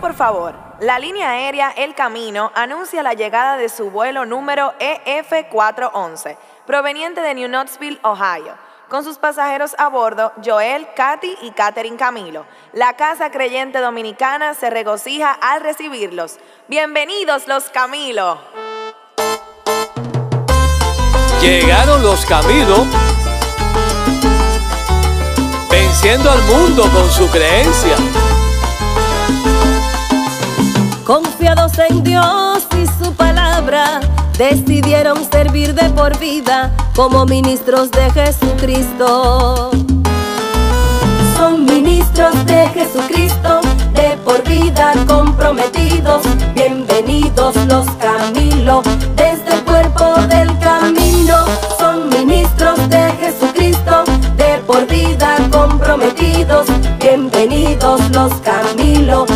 por favor. La línea aérea El Camino anuncia la llegada de su vuelo número EF411, proveniente de New Knoxville, Ohio. Con sus pasajeros a bordo, Joel, Katy y Catherine Camilo. La Casa Creyente Dominicana se regocija al recibirlos. Bienvenidos los Camilo. Llegaron los Camilo, venciendo al mundo con su creencia. Confiados en Dios y su palabra, decidieron servir de por vida como ministros de Jesucristo. Son ministros de Jesucristo, de por vida comprometidos. Bienvenidos los Camilo, desde el cuerpo del camino. Son ministros de Jesucristo, de por vida comprometidos. Bienvenidos los Camilo,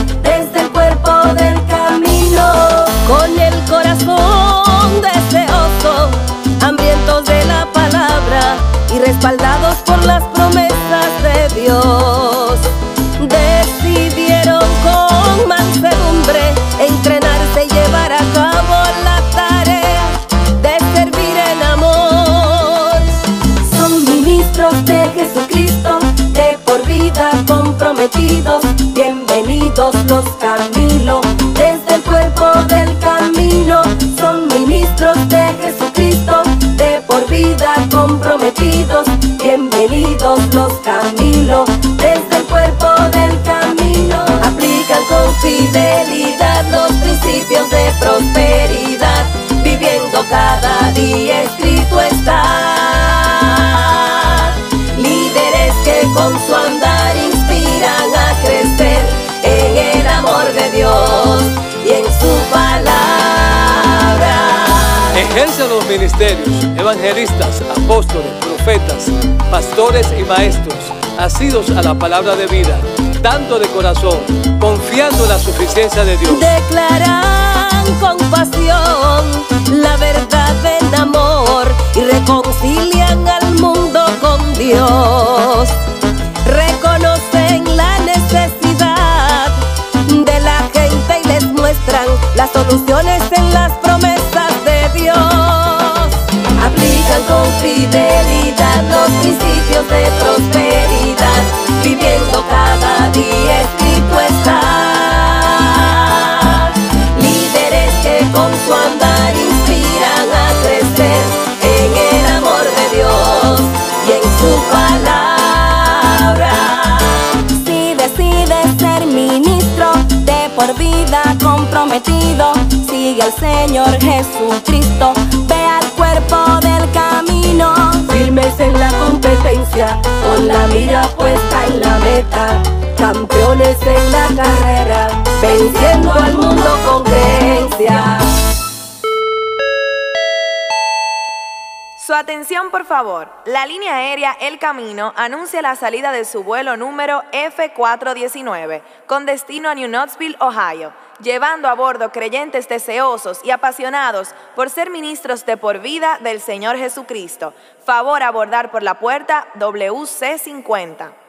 por las promesas de Dios. Decidieron con mansedumbre entrenarse y llevar a cabo la tarea de servir en amor. Son ministros de Jesucristo, de por vida comprometidos. Bienvenidos los Camilo, desde el cuerpo del camino. Son ministros de Jesucristo, de por vida comprometidos. Fidelidad los principios de prosperidad, viviendo cada día escrito está. Líderes que con su andar inspiran a crecer en el amor de Dios y en su palabra. Ejercen los ministerios, evangelistas, apóstoles, profetas, pastores y maestros, asidos a la palabra de vida, tanto de corazón, confiando en la suficiencia de Dios. Declaran con pasión la verdad en amor y reconcilian al mundo con Dios. Reconocen la necesidad de la gente y les muestran las soluciones en las promesas de Dios. Aplican con fidelidad los principios de prosperidad, viviendo por vida comprometido, sigue al Señor Jesucristo, ve al cuerpo del camino. Firmes en la competencia, con la mira puesta en la meta, campeones en la carrera, venciendo al mundo con creencia. Atención, por favor. La línea aérea El Camino anuncia la salida de su vuelo número F419 con destino a New Knoxville, Ohio, llevando a bordo creyentes deseosos y apasionados por ser ministros de por vida del Señor Jesucristo. Favor abordar por la puerta WC50.